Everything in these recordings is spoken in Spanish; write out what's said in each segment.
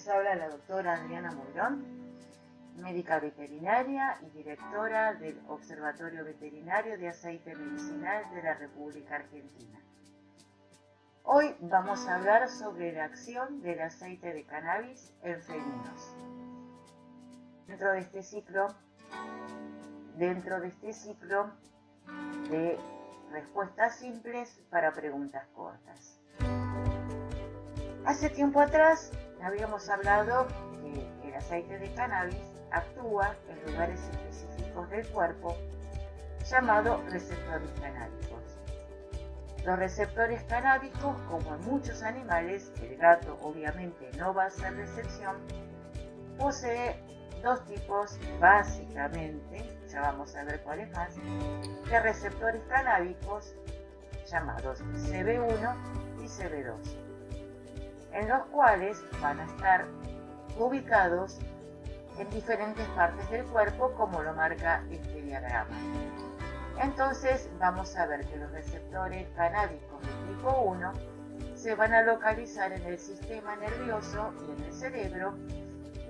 les habla la doctora Adriana Moirón, médica veterinaria y directora del Observatorio Veterinario de Aceite Medicinal de la República Argentina. Hoy vamos a hablar sobre la acción del aceite de cannabis en felinos. Dentro de este ciclo, dentro de este ciclo de respuestas simples para preguntas cortas. Hace tiempo atrás habíamos hablado que el aceite de cannabis actúa en lugares específicos del cuerpo llamados receptores canábicos. Los receptores canábicos, como en muchos animales, el gato obviamente no va a ser de excepción, posee dos tipos básicamente, ya vamos a ver cuáles más, de receptores canábicos llamados CB1 y CB2 en los cuales van a estar ubicados en diferentes partes del cuerpo como lo marca este diagrama. Entonces vamos a ver que los receptores canábicos de tipo 1 se van a localizar en el sistema nervioso y en el cerebro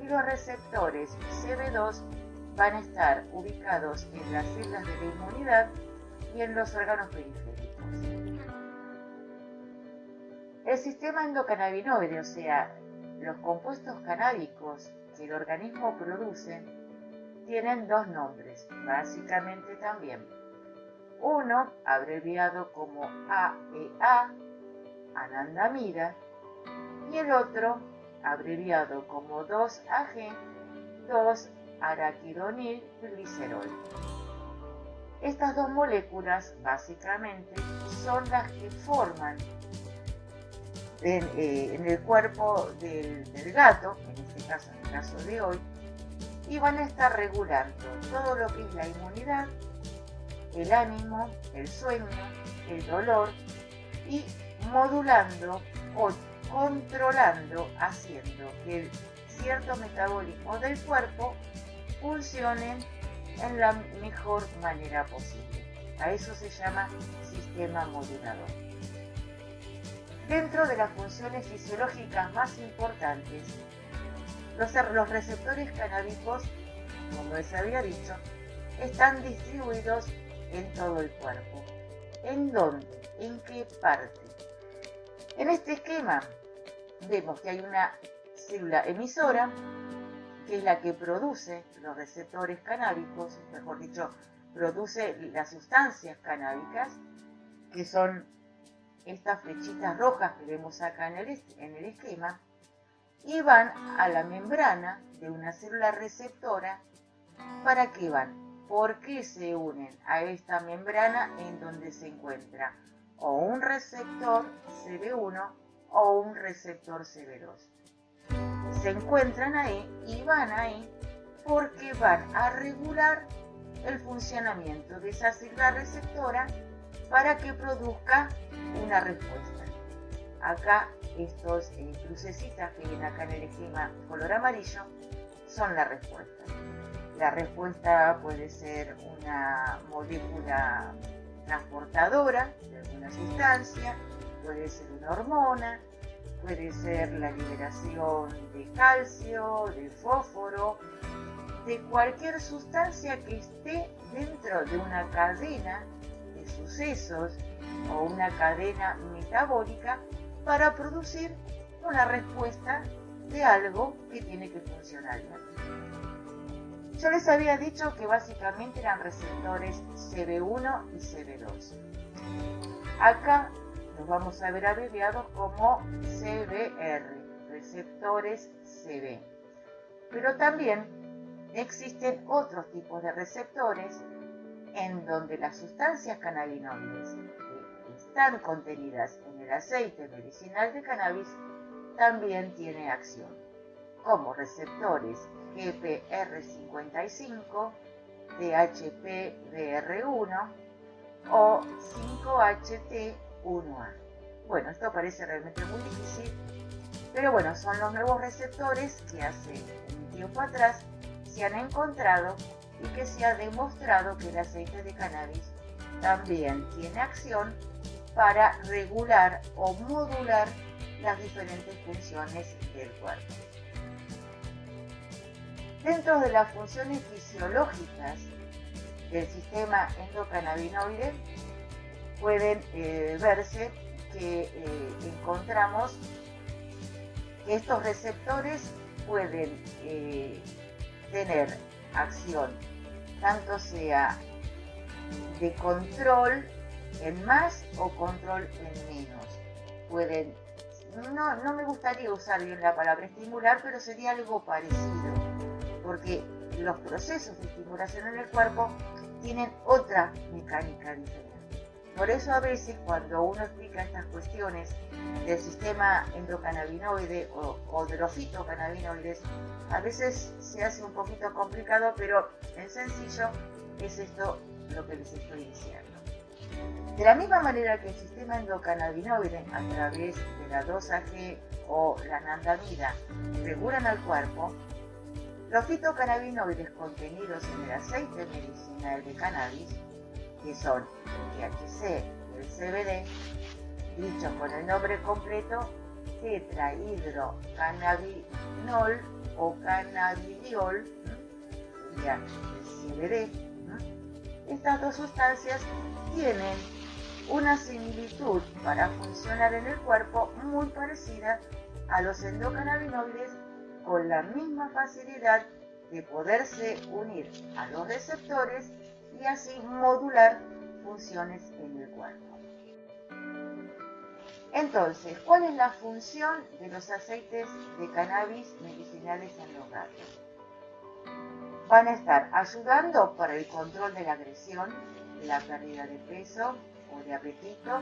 y los receptores CB2 van a estar ubicados en las células de la inmunidad y en los órganos periféricos. El sistema endocannabinoide, o sea, los compuestos canábicos que el organismo produce, tienen dos nombres, básicamente también. Uno, abreviado como AEA, anandamida, y el otro, abreviado como 2AG, 2-araquidonil glicerol. Estas dos moléculas, básicamente, son las que forman eh, en, el cuerpo del, gato, en este caso, en el caso de hoy, y van a estar regulando todo lo que es la inmunidad, el ánimo, el sueño, el dolor y modulando o controlando, haciendo que el cierto metabolismo del cuerpo funcione en la mejor manera posible. A eso se llama sistema modulador. Dentro de las funciones fisiológicas más importantes, los, receptores canábicos, como les había dicho, están distribuidos en todo el cuerpo. ¿En dónde? ¿En qué parte? En este esquema vemos que hay una célula emisora, que es la que produce los receptores canábicos, mejor dicho, produce las sustancias canábicas, que son estas flechitas rojas que vemos acá en el, en el esquema, y van a la membrana de una célula receptora. ¿Para qué van? ¿Por qué se unen a esta membrana en donde se encuentra o un receptor CB1 o un receptor CB2? Se encuentran ahí y van ahí porque van a regular el funcionamiento de esa célula receptora para que produzca una respuesta. Acá estos eh, crucecitas que vienen acá en el esquema color amarillo son la respuesta. La respuesta puede ser una molécula transportadora de alguna sustancia, puede ser una hormona, puede ser la liberación de calcio, de fósforo, de cualquier sustancia que esté dentro de una cadena o una cadena metabólica para producir una respuesta de algo que tiene que funcionar Yo les había dicho que básicamente eran receptores CB1 y CB2. Acá los vamos a ver abreviados como CBR, receptores CB. Pero también existen otros tipos de receptores en donde las sustancias cannabinoides que están contenidas en el aceite medicinal de cannabis también tiene acción, como receptores GPR55, DHPBR1 o 5HT1A. Bueno, esto parece realmente muy difícil, pero bueno, son los nuevos receptores que hace un tiempo atrás se han encontrado y que se ha demostrado que el aceite de cannabis también tiene acción para regular o modular las diferentes funciones del cuerpo. Dentro de las funciones fisiológicas del sistema endocannabinoide pueden eh, verse que eh, encontramos que estos receptores pueden eh, tener acción, tanto sea de control en más o control en menos. Pueden, no, no me gustaría usar bien la palabra estimular, pero sería algo parecido, porque los procesos de estimulación en el cuerpo tienen otra mecánica diferente. Por eso a veces cuando uno explica estas cuestiones del sistema endocannabinoide o, de los fitocannabinoides, a veces se hace un poquito complicado, pero en sencillo es esto lo que les estoy diciendo. De la misma manera que el sistema endocannabinoide a través de la 2AG o la nandamida regulan al cuerpo, los fitocannabinoides contenidos en el aceite medicinal de cannabis, que son el THC y el CBD, dicho con el nombre completo tetrahidrocannabinol o cannabidiol, ya el CBD, estas dos sustancias tienen una similitud para funcionar en el cuerpo muy parecida a los endocannabinoides con la misma facilidad de poderse unir a los receptores y así modular funciones en el cuerpo. Entonces, ¿cuál es la función de los aceites de cannabis medicinales en los gatos? Van a estar ayudando para el control de la agresión, la pérdida de peso o de apetito,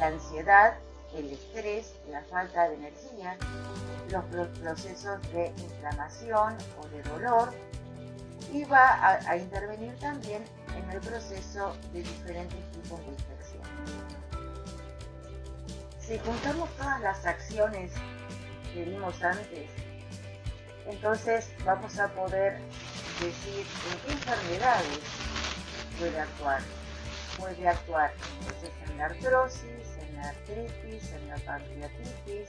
la ansiedad, el estrés, la falta de energía, los procesos de inflamación o de dolor y va a, intervenir también en el proceso de diferentes tipos de infección. Si juntamos todas las acciones que vimos antes, entonces vamos a poder decir en qué enfermedades puede actuar. Puede actuar en la artrosis, en la artritis, en la pancreatitis,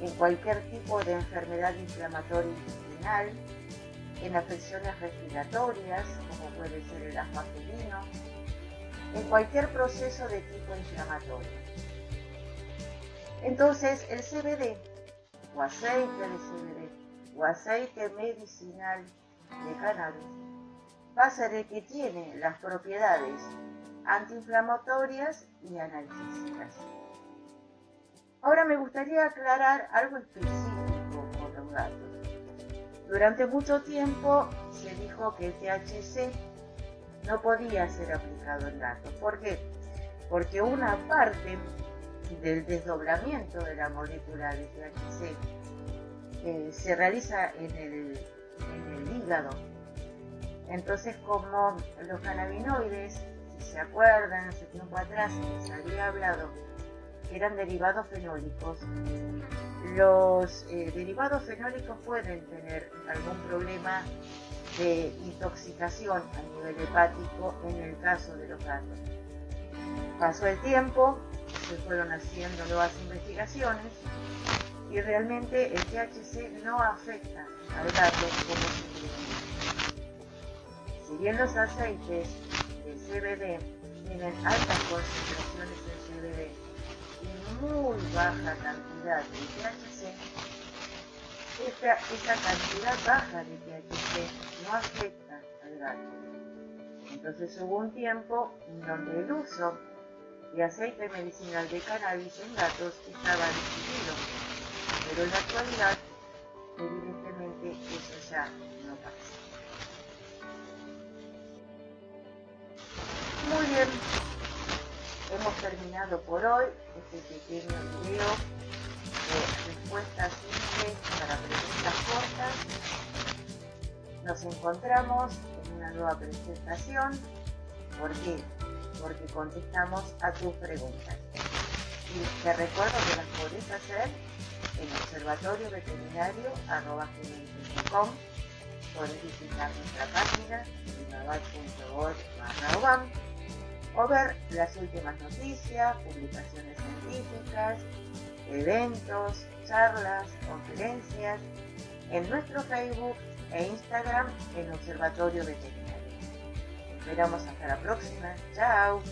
en cualquier tipo de enfermedad inflamatoria intestinal, en afecciones respiratorias, como puede ser el asma en cualquier proceso de tipo inflamatorio. Entonces, el CBD o aceite de CBD o aceite medicinal de cannabis va a ser el que tiene las propiedades antiinflamatorias y analgésicas. Ahora me gustaría aclarar algo específico con los gatos. Durante mucho tiempo se dijo que THC no podía ser aplicado en gatos. ¿Por qué? Porque una parte del desdoblamiento de la molécula de THC eh, se realiza en el, en el hígado. Entonces, como los cannabinoides, si se acuerdan, hace tiempo atrás les había hablado eran derivados fenólicos. Los eh, derivados fenólicos pueden tener algún problema de intoxicación a nivel hepático en el caso de los gatos. Pasó el tiempo, se fueron haciendo nuevas investigaciones y realmente el THC no afecta al gato como se Si bien los aceites de CBD tienen altas concentraciones de CBD muy baja cantidad de THC, esta, esa cantidad baja de THC no afecta al gato. Entonces hubo un tiempo en donde el uso de aceite medicinal de cannabis en gatos estaba decidido, pero en la actualidad evidentemente eso ya no pasa. Muy bien, hemos terminado por hoy este pequeño video de respuestas simples para preguntas cortas. Nos encontramos en una nueva presentación. ¿Por qué? Porque contestamos a tus preguntas. Y te recuerdo que las podés hacer en observatorio veterinario.com. Podés visitar nuestra página barra o ver las últimas noticias, publicaciones científicas eventos, charlas, conferencias en nuestro Facebook e Instagram en Observatorio Veterinario. Esperamos hasta la próxima. Chao.